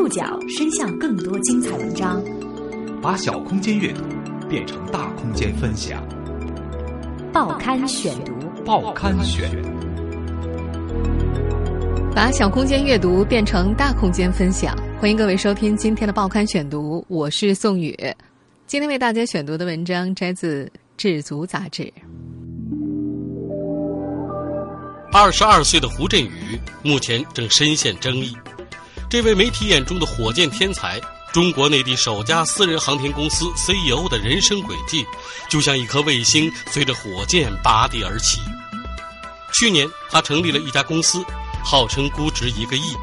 触角伸向更多精彩文章，把小空间阅读变成大空间分享。报刊选读，报刊选，把小空间阅读变成大空间分享。欢迎各位收听今天的报刊选读，我是宋宇。今天为大家选读的文章摘自《智足》杂志。二十二岁的胡振宇目前正深陷争议。这位媒体眼中的火箭天才，中国内地首家私人航天公司 CEO 的人生轨迹，就像一颗卫星随着火箭拔地而起。去年，他成立了一家公司，号称估值一个亿。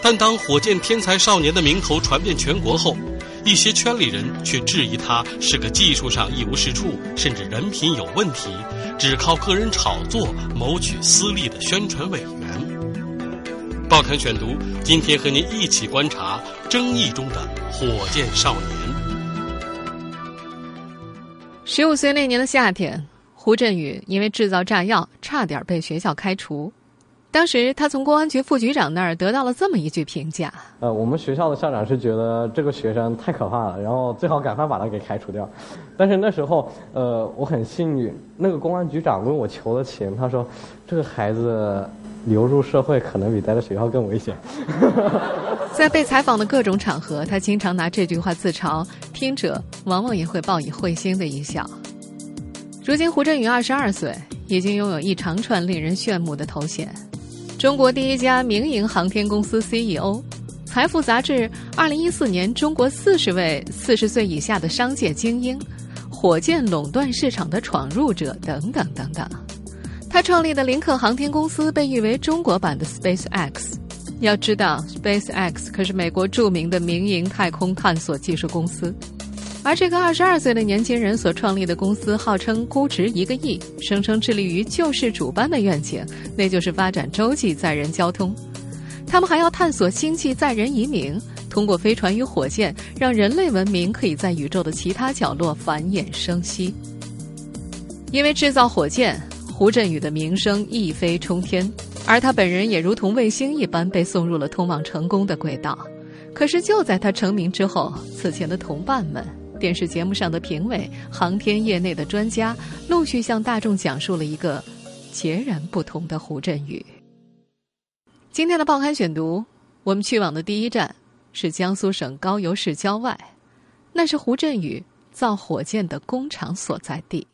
但当火箭天才少年的名头传遍全国后，一些圈里人却质疑他是个技术上一无是处，甚至人品有问题，只靠个人炒作谋取私利的宣传委员。报刊选读，今天和您一起观察争议中的火箭少年。十五岁那年的夏天，胡振宇因为制造炸药，差点被学校开除。当时他从公安局副局长那儿得到了这么一句评价：呃，我们学校的校长是觉得这个学生太可怕了，然后最好赶快把他给开除掉。但是那时候，呃，我很幸运，那个公安局长问我求了情，他说这个孩子。流入社会可能比待在学校更危险。在被采访的各种场合，他经常拿这句话自嘲，听者往往也会报以会心的一笑。如今，胡振宇二十二岁，已经拥有一长串令人炫目的头衔：中国第一家民营航天公司 CEO，财富杂志二零一四年中国四十位四十岁以下的商界精英，火箭垄断市场的闯入者等等等等。他创立的林克航天公司被誉为中国版的 Space X。要知道，Space X 可是美国著名的民营太空探索技术公司。而这个二十二岁的年轻人所创立的公司，号称估值一个亿，声称致力于救世主般的愿景，那就是发展洲际载人交通。他们还要探索星际载人移民，通过飞船与火箭，让人类文明可以在宇宙的其他角落繁衍生息。因为制造火箭。胡振宇的名声一飞冲天，而他本人也如同卫星一般被送入了通往成功的轨道。可是就在他成名之后，此前的同伴们、电视节目上的评委、航天业内的专家，陆续向大众讲述了一个截然不同的胡振宇。今天的报刊选读，我们去往的第一站是江苏省高邮市郊外，那是胡振宇造火箭的工厂所在地。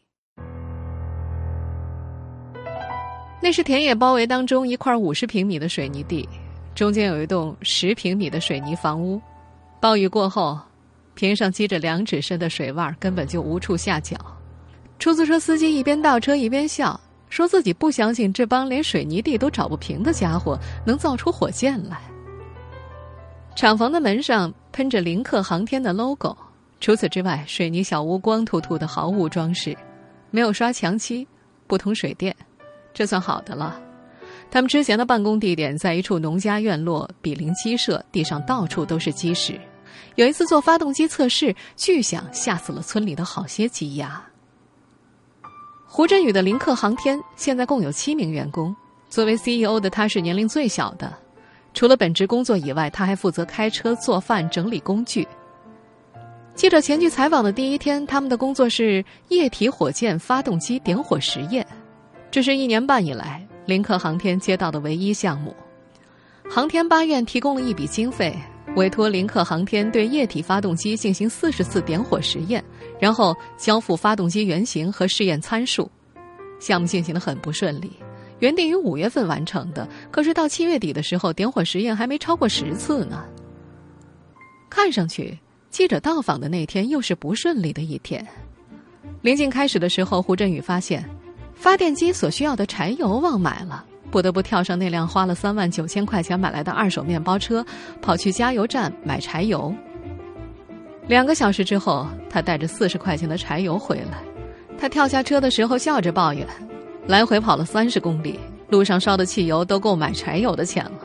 那是田野包围当中一块五十平米的水泥地，中间有一栋十平米的水泥房屋。暴雨过后，坪上积着两指深的水洼，根本就无处下脚。出租车司机一边倒车一边笑，说自己不相信这帮连水泥地都找不平的家伙能造出火箭来。厂房的门上喷着林克航天的 logo，除此之外，水泥小屋光秃秃的，毫无装饰，没有刷墙漆，不通水电。这算好的了。他们之前的办公地点在一处农家院落，比邻鸡舍，地上到处都是鸡屎。有一次做发动机测试，巨响吓死了村里的好些鸡鸭。胡振宇的林克航天现在共有七名员工，作为 CEO 的他是年龄最小的。除了本职工作以外，他还负责开车、做饭、整理工具。记者前去采访的第一天，他们的工作是液体火箭发动机点火实验。这是一年半以来林克航天接到的唯一项目，航天八院提供了一笔经费，委托林克航天对液体发动机进行四十次点火实验，然后交付发动机原型和试验参数。项目进行的很不顺利，原定于五月份完成的，可是到七月底的时候，点火实验还没超过十次呢。看上去，记者到访的那天又是不顺利的一天。临近开始的时候，胡振宇发现。发电机所需要的柴油忘买了，不得不跳上那辆花了三万九千块钱买来的二手面包车，跑去加油站买柴油。两个小时之后，他带着四十块钱的柴油回来。他跳下车的时候笑着抱怨：“来回跑了三十公里，路上烧的汽油都够买柴油的钱了。”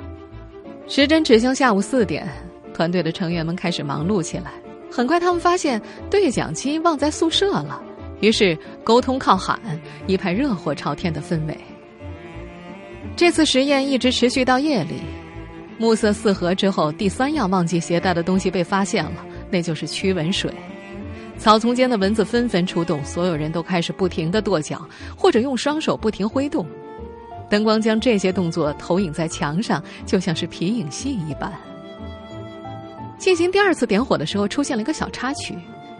时针指向下午四点，团队的成员们开始忙碌起来。很快，他们发现对讲机忘在宿舍了。于是沟通靠喊，一派热火朝天的氛围。这次实验一直持续到夜里，暮色四合之后，第三样忘记携带的东西被发现了，那就是驱蚊水。草丛间的蚊子纷纷出动，所有人都开始不停的跺脚，或者用双手不停挥动。灯光将这些动作投影在墙上，就像是皮影戏一般。进行第二次点火的时候，出现了一个小插曲。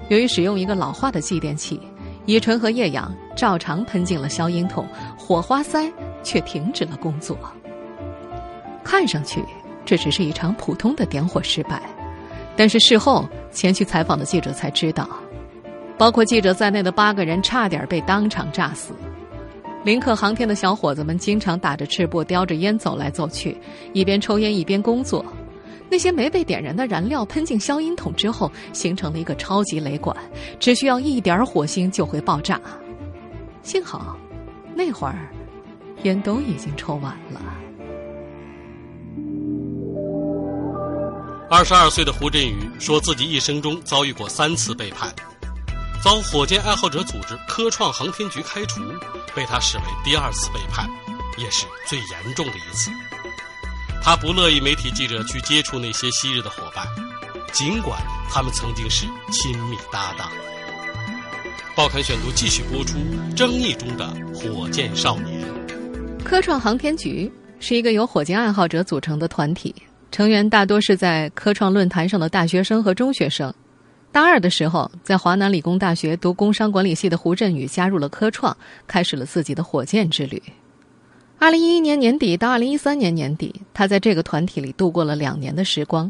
由于使用一个老化的继电器，乙醇和液氧照常喷进了消音筒，火花塞却停止了工作。看上去这只是一场普通的点火失败，但是事后前去采访的记者才知道，包括记者在内的八个人差点被当场炸死。林克航天的小伙子们经常打着赤膊，叼着烟走来走去，一边抽烟一边工作。那些没被点燃的燃料喷进消音筒之后，形成了一个超级雷管，只需要一点火星就会爆炸。幸好，那会儿烟都已经抽完了。二十二岁的胡振宇说自己一生中遭遇过三次背叛，遭火箭爱好者组织科创航天局开除，被他视为第二次背叛，也是最严重的一次。他不乐意媒体记者去接触那些昔日的伙伴，尽管他们曾经是亲密搭档。报刊选读继续播出争议中的火箭少年。科创航天局是一个由火箭爱好者组成的团体。成员大多是在科创论坛上的大学生和中学生。大二的时候，在华南理工大学读工商管理系的胡振宇加入了科创，开始了自己的火箭之旅。二零一一年年底到二零一三年年底，他在这个团体里度过了两年的时光，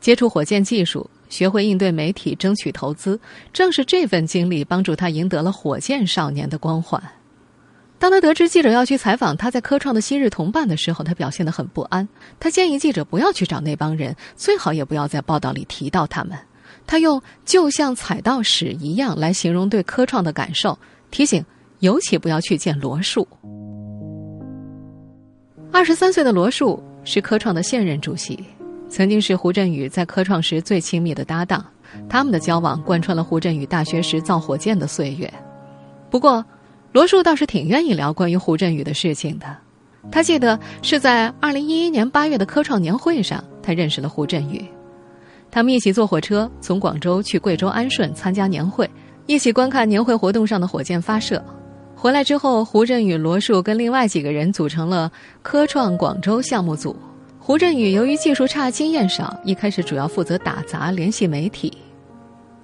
接触火箭技术，学会应对媒体，争取投资。正是这份经历，帮助他赢得了“火箭少年”的光环。当他得知记者要去采访他在科创的昔日同伴的时候，他表现得很不安。他建议记者不要去找那帮人，最好也不要在报道里提到他们。他用“就像踩到屎一样”来形容对科创的感受，提醒尤其不要去见罗树。二十三岁的罗树是科创的现任主席，曾经是胡振宇在科创时最亲密的搭档。他们的交往贯穿了胡振宇大学时造火箭的岁月。不过，罗树倒是挺愿意聊关于胡振宇的事情的，他记得是在二零一一年八月的科创年会上，他认识了胡振宇。他们一起坐火车从广州去贵州安顺参加年会，一起观看年会活动上的火箭发射。回来之后，胡振宇、罗树跟另外几个人组成了科创广州项目组。胡振宇由于技术差、经验少，一开始主要负责打杂、联系媒体。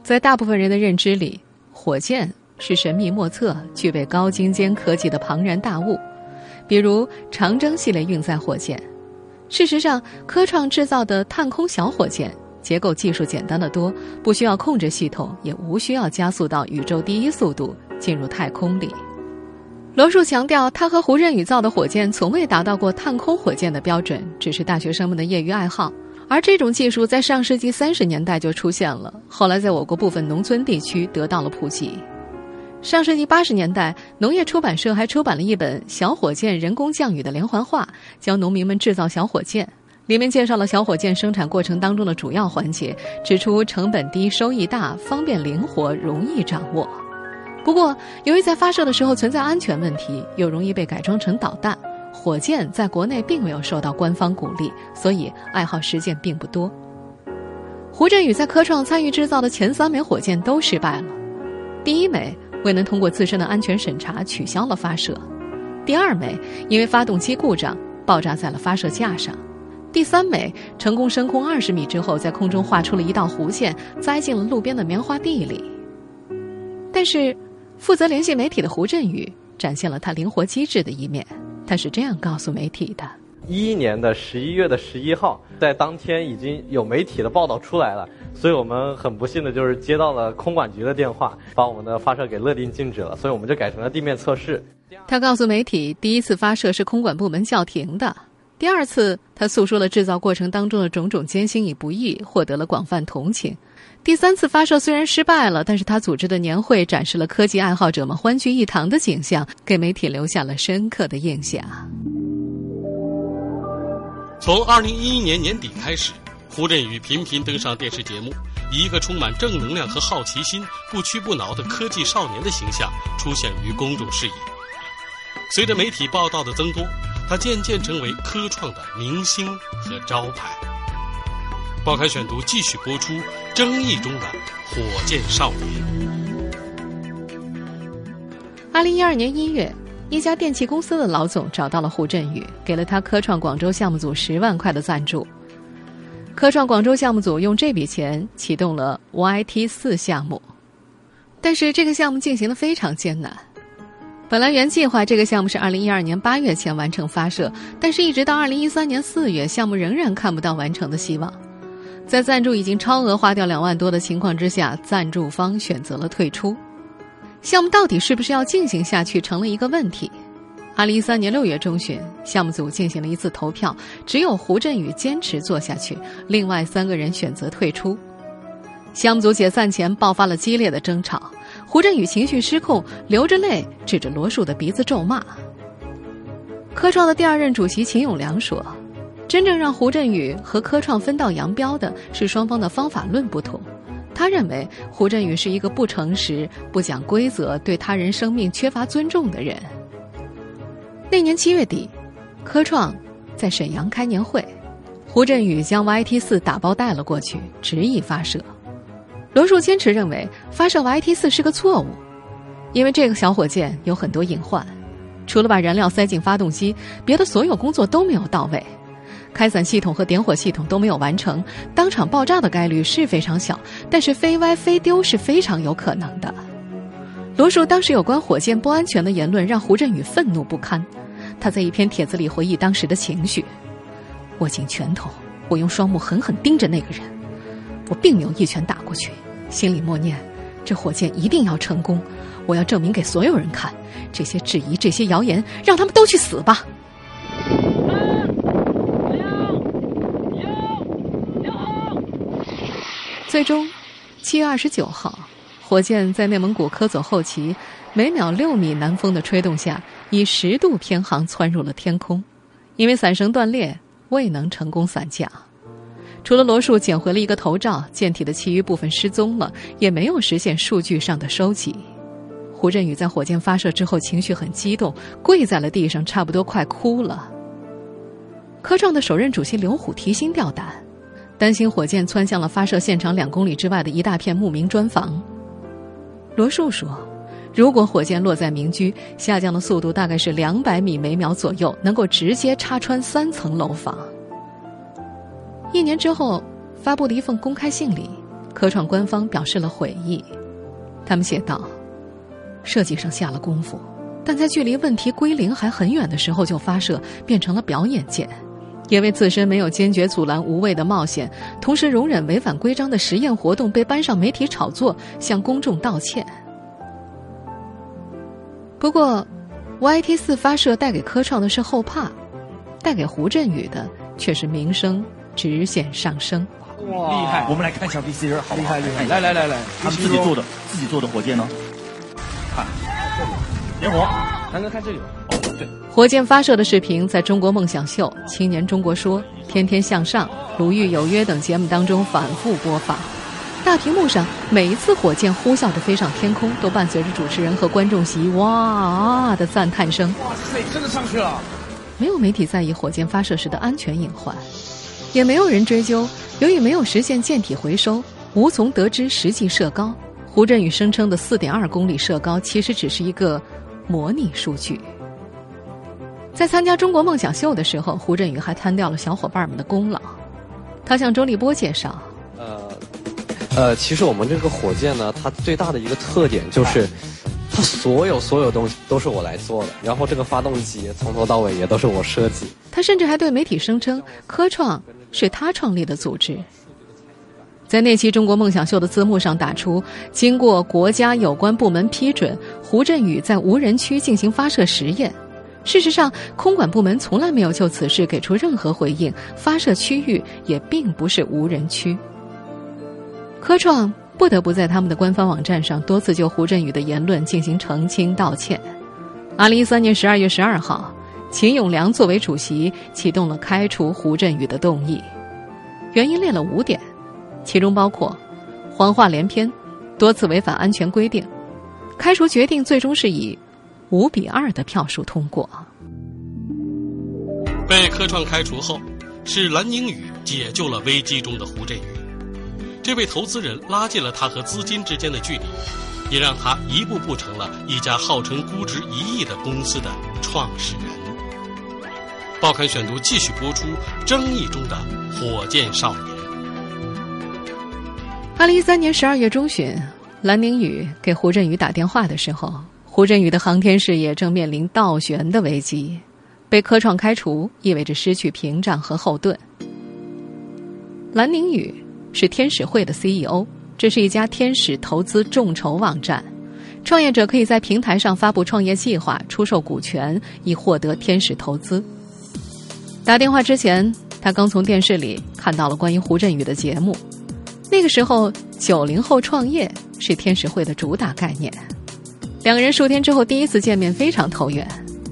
在大部分人的认知里，火箭。是神秘莫测、具备高精尖科技的庞然大物，比如长征系列运载火箭。事实上，科创制造的探空小火箭结构技术简单的多，不需要控制系统，也无需要加速到宇宙第一速度进入太空里。罗树强调，他和胡振宇造的火箭从未达到过探空火箭的标准，只是大学生们的业余爱好。而这种技术在上世纪三十年代就出现了，后来在我国部分农村地区得到了普及。上世纪八十年代，农业出版社还出版了一本《小火箭人工降雨》的连环画，教农民们制造小火箭。里面介绍了小火箭生产过程当中的主要环节，指出成本低、收益大、方便灵活、容易掌握。不过，由于在发射的时候存在安全问题，又容易被改装成导弹，火箭在国内并没有受到官方鼓励，所以爱好实践并不多。胡振宇在科创参与制造的前三枚火箭都失败了，第一枚。未能通过自身的安全审查，取消了发射。第二枚因为发动机故障爆炸在了发射架上。第三枚成功升空二十米之后，在空中画出了一道弧线，栽进了路边的棉花地里。但是，负责联系媒体的胡振宇展现了他灵活机智的一面。他是这样告诉媒体的。一一年的十一月的十一号，在当天已经有媒体的报道出来了，所以我们很不幸的就是接到了空管局的电话，把我们的发射给勒令禁止了，所以我们就改成了地面测试。他告诉媒体，第一次发射是空管部门叫停的，第二次他诉说了制造过程当中的种种艰辛与不易，获得了广泛同情。第三次发射虽然失败了，但是他组织的年会展示了科技爱好者们欢聚一堂的景象，给媒体留下了深刻的印象。从二零一一年年底开始，胡振宇频频登上电视节目，以一个充满正能量和好奇心、不屈不挠的科技少年的形象出现于公众视野。随着媒体报道的增多，他渐渐成为科创的明星和招牌。报刊选读继续播出争议中的火箭少年。二零一二年一月，一家电器公司的老总找到了胡振宇，给了他科创广州项目组十万块的赞助。科创广州项目组用这笔钱启动了 YT 四项目，但是这个项目进行的非常艰难。本来原计划这个项目是二零一二年八月前完成发射，但是一直到二零一三年四月，项目仍然看不到完成的希望。在赞助已经超额花掉两万多的情况之下，赞助方选择了退出。项目到底是不是要进行下去，成了一个问题。二零一三年六月中旬，项目组进行了一次投票，只有胡振宇坚持做下去，另外三个人选择退出。项目组解散前爆发了激烈的争吵，胡振宇情绪失控，流着泪指着罗树的鼻子咒骂。科创的第二任主席秦永良说：“真正让胡振宇和科创分道扬镳的是双方的方法论不同。他认为胡振宇是一个不诚实、不讲规则、对他人生命缺乏尊重的人。”那年七月底，科创在沈阳开年会，胡振宇将 YT 四打包带了过去，执意发射。罗树坚持认为发射 YT 四是个错误，因为这个小火箭有很多隐患，除了把燃料塞进发动机，别的所有工作都没有到位，开伞系统和点火系统都没有完成，当场爆炸的概率是非常小，但是飞歪飞丢是非常有可能的。罗树当时有关火箭不安全的言论让胡振宇愤怒不堪，他在一篇帖子里回忆当时的情绪：握紧拳头，我用双目狠狠盯着那个人，我并没有一拳打过去，心里默念：这火箭一定要成功，我要证明给所有人看，这些质疑、这些谣言，让他们都去死吧。最终，七月二十九号。火箭在内蒙古科左后旗每秒六米南风的吹动下，以十度偏航窜入了天空。因为伞绳断裂，未能成功伞降。除了罗树捡回了一个头罩，舰体的其余部分失踪了，也没有实现数据上的收集。胡振宇在火箭发射之后情绪很激动，跪在了地上，差不多快哭了。科创的首任主席刘虎提心吊胆，担心火箭窜向了发射现场两公里之外的一大片牧民砖房。罗树说：“如果火箭落在民居，下降的速度大概是两百米每秒左右，能够直接插穿三层楼房。”一年之后，发布的一份公开信里，科创官方表示了悔意。他们写道：“设计上下了功夫，但在距离问题归零还很远的时候就发射，变成了表演键。因为自身没有坚决阻拦无谓的冒险，同时容忍违反规章的实验活动被搬上媒体炒作，向公众道歉。不过，YT 四发射带给科创的是后怕，带给胡振宇的却是名声直线上升。哇，厉害！我们来看一下 VCR，好厉害厉害！来来来来，他们自己做的自己做的火箭呢？看，点火，南哥看这里。火箭发射的视频在中国梦想秀、青年中国说、天天向上、鲁豫有约等节目当中反复播放。大屏幕上，每一次火箭呼啸着飞上天空，都伴随着主持人和观众席“哇”的赞叹声。哇塞，真的上去了！没有媒体在意火箭发射时的安全隐患，也没有人追究，由于没有实现舰体回收，无从得知实际射高。胡振宇声称的四点二公里射高，其实只是一个模拟数据。在参加中国梦想秀的时候，胡振宇还贪掉了小伙伴们的功劳。他向周立波介绍：“呃，呃，其实我们这个火箭呢，它最大的一个特点就是，它所有所有东西都是我来做的。然后这个发动机从头到尾也都是我设计。他甚至还对媒体声称，科创是他创立的组织。在那期中国梦想秀的字幕上打出：经过国家有关部门批准，胡振宇在无人区进行发射实验。”事实上，空管部门从来没有就此事给出任何回应，发射区域也并不是无人区。科创不得不在他们的官方网站上多次就胡振宇的言论进行澄清道歉。二零一三年十二月十二号，秦永良作为主席启动了开除胡振宇的动议，原因列了五点，其中包括谎话连篇、多次违反安全规定。开除决定最终是以。五比二的票数通过。被科创开除后，是蓝宁宇解救了危机中的胡振宇。这位投资人拉近了他和资金之间的距离，也让他一步步成了一家号称估值一亿的公司的创始人。报刊选读继续播出争议中的火箭少年。二零一三年十二月中旬，蓝宁宇给胡振宇打电话的时候，胡振宇的航天事业正面临倒悬的危机，被科创开除意味着失去屏障和后盾。蓝宁宇是天使会的 CEO，这是一家天使投资众筹网站，创业者可以在平台上发布创业计划，出售股权以获得天使投资。打电话之前，他刚从电视里看到了关于胡振宇的节目。那个时候，九零后创业是天使会的主打概念。两个人数天之后第一次见面，非常投缘。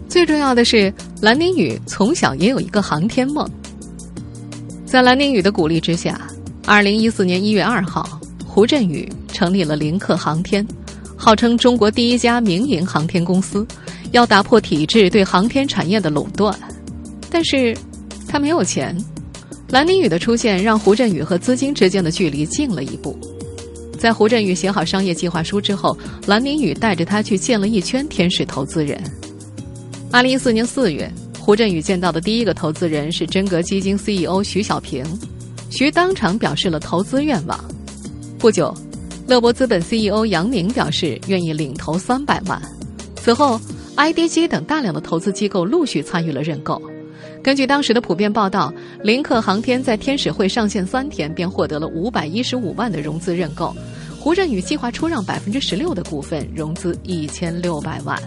最重要的是，蓝宁宇从小也有一个航天梦。在蓝宁宇的鼓励之下，二零一四年一月二号，胡振宇成立了林克航天，号称中国第一家民营航天公司，要打破体制对航天产业的垄断。但是，他没有钱。蓝宁宇的出现让胡振宇和资金之间的距离近了一步。在胡振宇写好商业计划书之后，蓝宁宇带着他去见了一圈天使投资人。二零一四年四月，胡振宇见到的第一个投资人是真格基金 CEO 徐小平，徐当场表示了投资愿望。不久，乐博资本 CEO 杨宁表示愿意领投三百万。此后，IDG 等大量的投资机构陆续参与了认购。根据当时的普遍报道，林克航天在天使会上线三天便获得了五百一十五万的融资认购。胡振宇计划出让百分之十六的股份，融资一千六百万。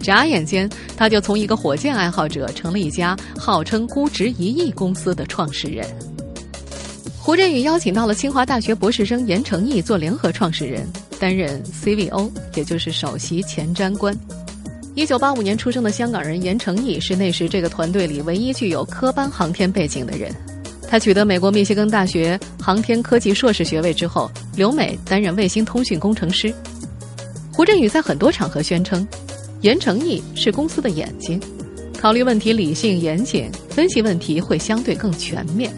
眨眼间，他就从一个火箭爱好者成了一家号称估值一亿公司的创始人。胡振宇邀请到了清华大学博士生严成义做联合创始人，担任 CVO，也就是首席前瞻官。一九八五年出生的香港人严成义是那时这个团队里唯一具有科班航天背景的人。他取得美国密歇根大学航天科技硕士学位之后，留美担任卫星通讯工程师。胡振宇在很多场合宣称，严成义是公司的眼睛，考虑问题理性严谨，分析问题会相对更全面。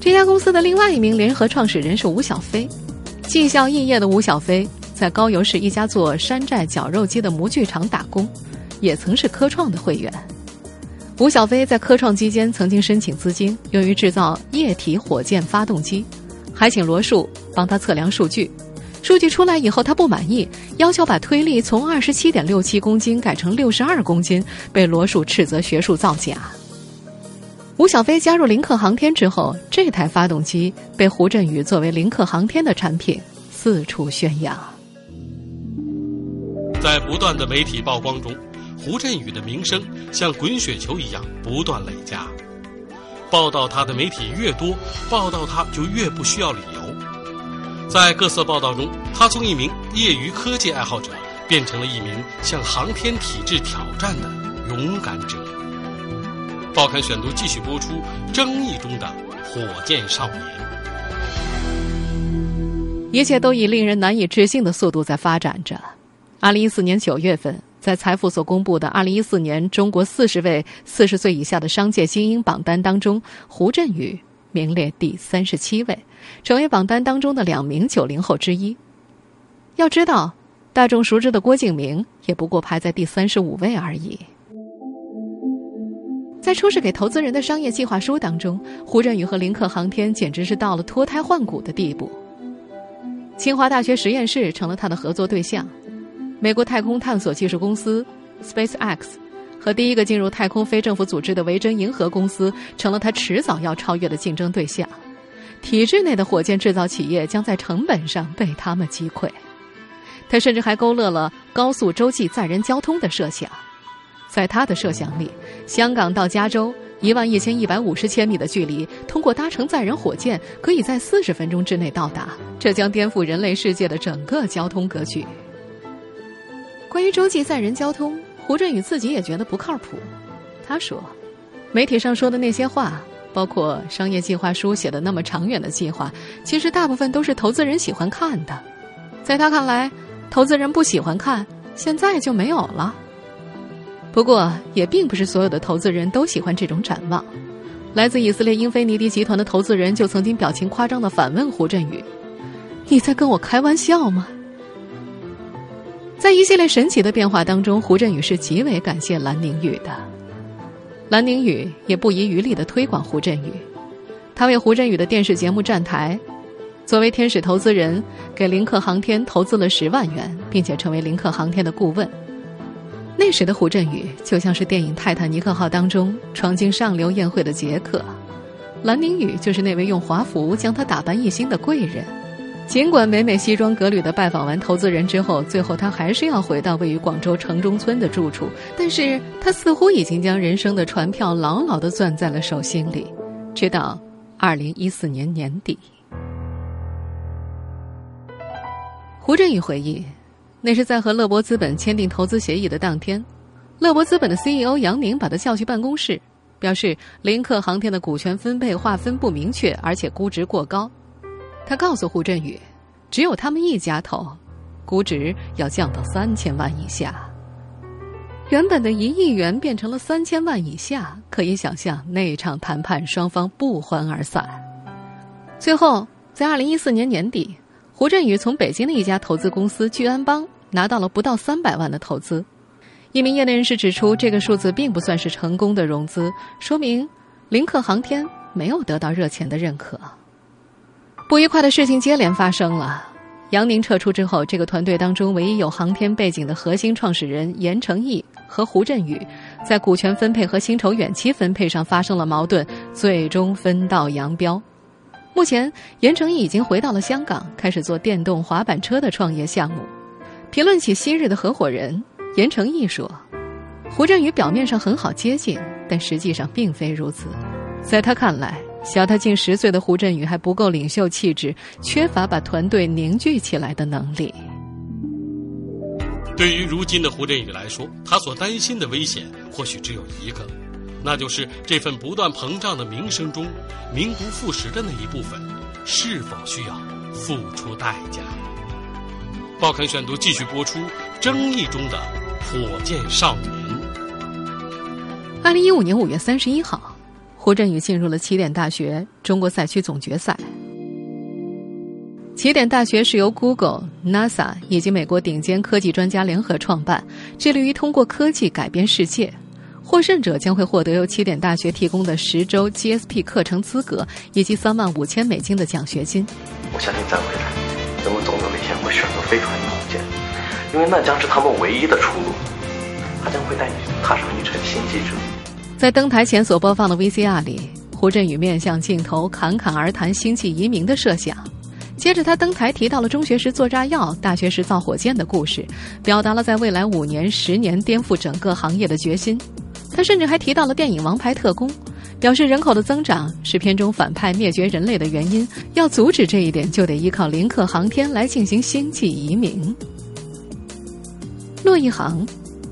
这家公司的另外一名联合创始人是吴小飞，绩效异业的吴小飞。在高邮市一家做山寨绞肉机的模具厂打工，也曾是科创的会员。吴小飞在科创期间曾经申请资金，用于制造液体火箭发动机，还请罗树帮他测量数据。数据出来以后，他不满意，要求把推力从二十七点六七公斤改成六十二公斤，被罗树斥责学术造假。吴小飞加入林克航天之后，这台发动机被胡振宇作为林克航天的产品四处宣扬。在不断的媒体曝光中，胡振宇的名声像滚雪球一样不断累加。报道他的媒体越多，报道他就越不需要理由。在各色报道中，他从一名业余科技爱好者变成了一名向航天体制挑战的勇敢者。报刊选读继续播出争议中的火箭少年。一切都以令人难以置信的速度在发展着。二零一四年九月份，在财富所公布的二零一四年中国四十位四十岁以下的商界精英榜单当中，胡振宇名列第三十七位，成为榜单当中的两名九零后之一。要知道，大众熟知的郭敬明也不过排在第三十五位而已。在出示给投资人的商业计划书当中，胡振宇和林克航天简直是到了脱胎换骨的地步。清华大学实验室成了他的合作对象。美国太空探索技术公司 SpaceX 和第一个进入太空非政府组织的维珍银河公司成了他迟早要超越的竞争对象。体制内的火箭制造企业将在成本上被他们击溃。他甚至还勾勒了高速洲际载人交通的设想。在他的设想里，香港到加州一万一千一百五十千米的距离，通过搭乘载人火箭，可以在四十分钟之内到达。这将颠覆人类世界的整个交通格局。关于洲际载人交通，胡振宇自己也觉得不靠谱。他说：“媒体上说的那些话，包括商业计划书写的那么长远的计划，其实大部分都是投资人喜欢看的。在他看来，投资人不喜欢看，现在就没有了。”不过，也并不是所有的投资人都喜欢这种展望。来自以色列英菲尼迪集团的投资人就曾经表情夸张的反问胡振宇：“你在跟我开玩笑吗？”在一系列神奇的变化当中，胡振宇是极为感谢蓝宁宇的。蓝宁宇也不遗余力的推广胡振宇，他为胡振宇的电视节目站台，作为天使投资人，给林克航天投资了十万元，并且成为林克航天的顾问。那时的胡振宇就像是电影《泰坦尼克号》当中闯进上流宴会的杰克，蓝宁宇就是那位用华服将他打扮一新的贵人。尽管每每西装革履的拜访完投资人之后，最后他还是要回到位于广州城中村的住处，但是他似乎已经将人生的船票牢牢的攥在了手心里。直到二零一四年年底，胡振宇回忆。那是在和乐博资本签订投资协议的当天，乐博资本的 CEO 杨宁把他叫去办公室，表示林克航天的股权分配划分不明确，而且估值过高。他告诉胡振宇，只有他们一家投，估值要降到三千万以下。原本的一亿元变成了三千万以下，可以想象那场谈判双方不欢而散。最后，在二零一四年年底。胡振宇从北京的一家投资公司聚安邦拿到了不到三百万的投资。一名业内人士指出，这个数字并不算是成功的融资，说明林克航天没有得到热钱的认可。不愉快的事情接连发生了。杨宁撤出之后，这个团队当中唯一有航天背景的核心创始人严成义和胡振宇，在股权分配和薪酬远期分配上发生了矛盾，最终分道扬镳。目前，严成义已经回到了香港，开始做电动滑板车的创业项目。评论起昔日的合伙人，严成义说：“胡振宇表面上很好接近，但实际上并非如此。在他看来，小他近十岁的胡振宇还不够领袖气质，缺乏把团队凝聚起来的能力。”对于如今的胡振宇来说，他所担心的危险或许只有一个。那就是这份不断膨胀的名声中，名不副实的那一部分，是否需要付出代价？报刊选读继续播出：争议中的火箭少年。二零一五年五月三十一号，胡振宇进入了起点大学中国赛区总决赛。起点大学是由 Google、NASA 以及美国顶尖科技专家联合创办，致力于通过科技改变世界。获胜者将会获得由起点大学提供的十周 GSP 课程资格，以及三万五千美金的奖学金。我相信在未来，人们总有一天会选择飞船火箭，因为那将是他们唯一的出路。它将会带你踏上一程星际之旅。在登台前所播放的 VCR 里，胡振宇面向镜头侃侃而谈星际移民的设想。接着，他登台提到了中学时做炸药、大学时造火箭的故事，表达了在未来五年、十年颠覆整个行业的决心。他甚至还提到了电影《王牌特工》，表示人口的增长是片中反派灭绝人类的原因，要阻止这一点就得依靠林克航天来进行星际移民。骆一航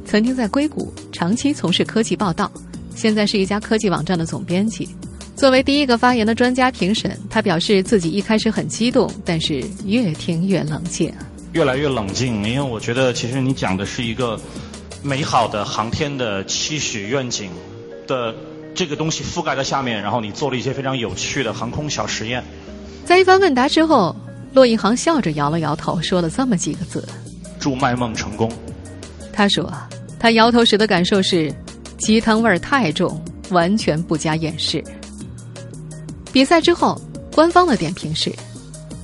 曾经在硅谷长期从事科技报道，现在是一家科技网站的总编辑。作为第一个发言的专家评审，他表示自己一开始很激动，但是越听越冷静，越来越冷静，因为我觉得其实你讲的是一个。美好的航天的期许愿景的这个东西覆盖在下面，然后你做了一些非常有趣的航空小实验。在一番问答之后，骆一航笑着摇了摇头，说了这么几个字：“祝卖梦成功。”他说：“他摇头时的感受是，鸡汤味儿太重，完全不加掩饰。”比赛之后，官方的点评是：“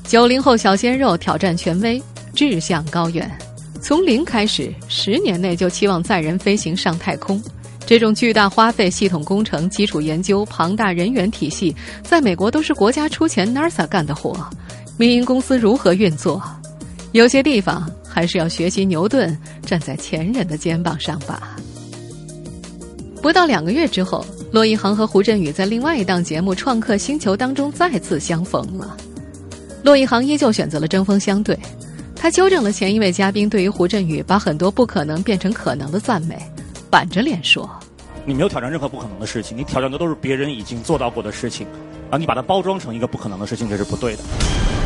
九零后小鲜肉挑战权威，志向高远。”从零开始，十年内就期望载人飞行上太空，这种巨大花费、系统工程、基础研究、庞大人员体系，在美国都是国家出钱 NASA 干的活，民营公司如何运作？有些地方还是要学习牛顿，站在前人的肩膀上吧。不到两个月之后，骆一航和胡振宇在另外一档节目《创客星球》当中再次相逢了。骆一航依旧选择了针锋相对。他纠正了前一位嘉宾对于胡振宇把很多不可能变成可能的赞美，板着脸说：“你没有挑战任何不可能的事情，你挑战的都是别人已经做到过的事情，而你把它包装成一个不可能的事情，这是不对的。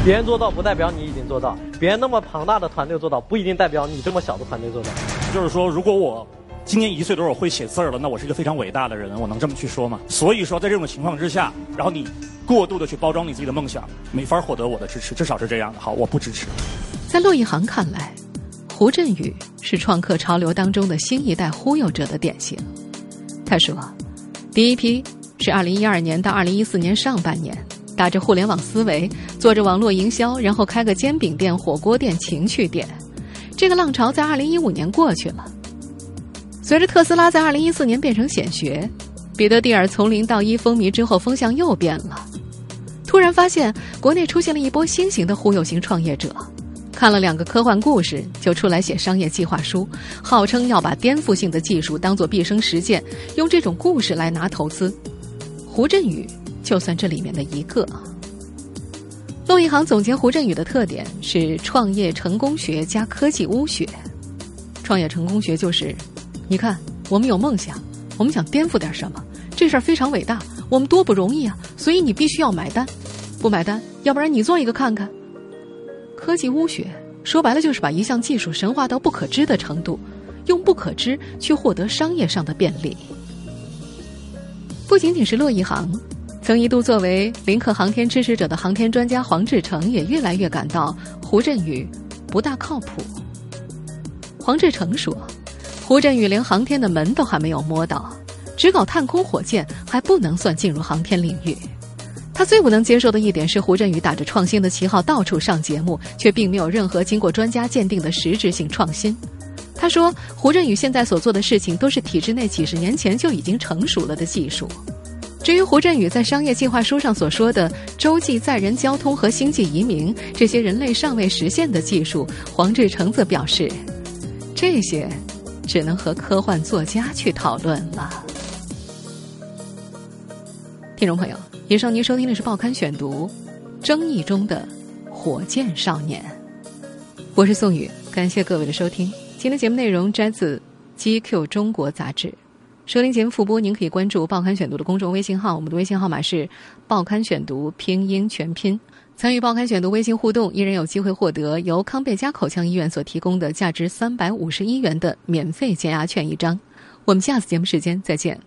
别人做到不代表你已经做到，别人那么庞大的团队做到不一定代表你这么小的团队做到。就是说，如果我今年一岁多，我会写字儿了，那我是一个非常伟大的人，我能这么去说吗？所以说，在这种情况之下，然后你过度的去包装你自己的梦想，没法获得我的支持，至少是这样的。好，我不支持。在骆一航看来，胡振宇是创客潮流当中的新一代忽悠者的典型。他说，第一批是二零一二年到二零一四年上半年，打着互联网思维，做着网络营销，然后开个煎饼店、火锅店、情趣店。这个浪潮在二零一五年过去了。随着特斯拉在二零一四年变成显学，彼得蒂尔从零到一风靡之后，风向又变了。突然发现国内出现了一波新型的忽悠型创业者。看了两个科幻故事，就出来写商业计划书，号称要把颠覆性的技术当做毕生实践，用这种故事来拿投资。胡振宇就算这里面的一个。陆一航总结胡振宇的特点是创业成功学加科技巫学。创业成功学就是，你看我们有梦想，我们想颠覆点什么，这事儿非常伟大，我们多不容易啊，所以你必须要买单，不买单，要不然你做一个看看。科技巫学说白了就是把一项技术神化到不可知的程度，用不可知去获得商业上的便利。不仅仅是骆一航，曾一度作为林克航天支持者的航天专家黄志成也越来越感到胡振宇不大靠谱。黄志成说：“胡振宇连航天的门都还没有摸到，只搞探空火箭还不能算进入航天领域。”他最不能接受的一点是胡振宇打着创新的旗号到处上节目，却并没有任何经过专家鉴定的实质性创新。他说，胡振宇现在所做的事情都是体制内几十年前就已经成熟了的技术。至于胡振宇在商业计划书上所说的洲际载人交通和星际移民这些人类尚未实现的技术，黄志成则表示，这些只能和科幻作家去讨论了。听众朋友。以上您收听的是《报刊选读》，争议中的火箭少年。我是宋宇，感谢各位的收听。今天节目内容摘自《GQ 中国》杂志。收听节目复播，您可以关注《报刊选读》的公众微信号，我们的微信号码是《报刊选读》拼音全拼。参与《报刊选读》微信互动，依然有机会获得由康贝佳口腔医院所提供的价值三百五十一元的免费减压券一张。我们下次节目时间再见。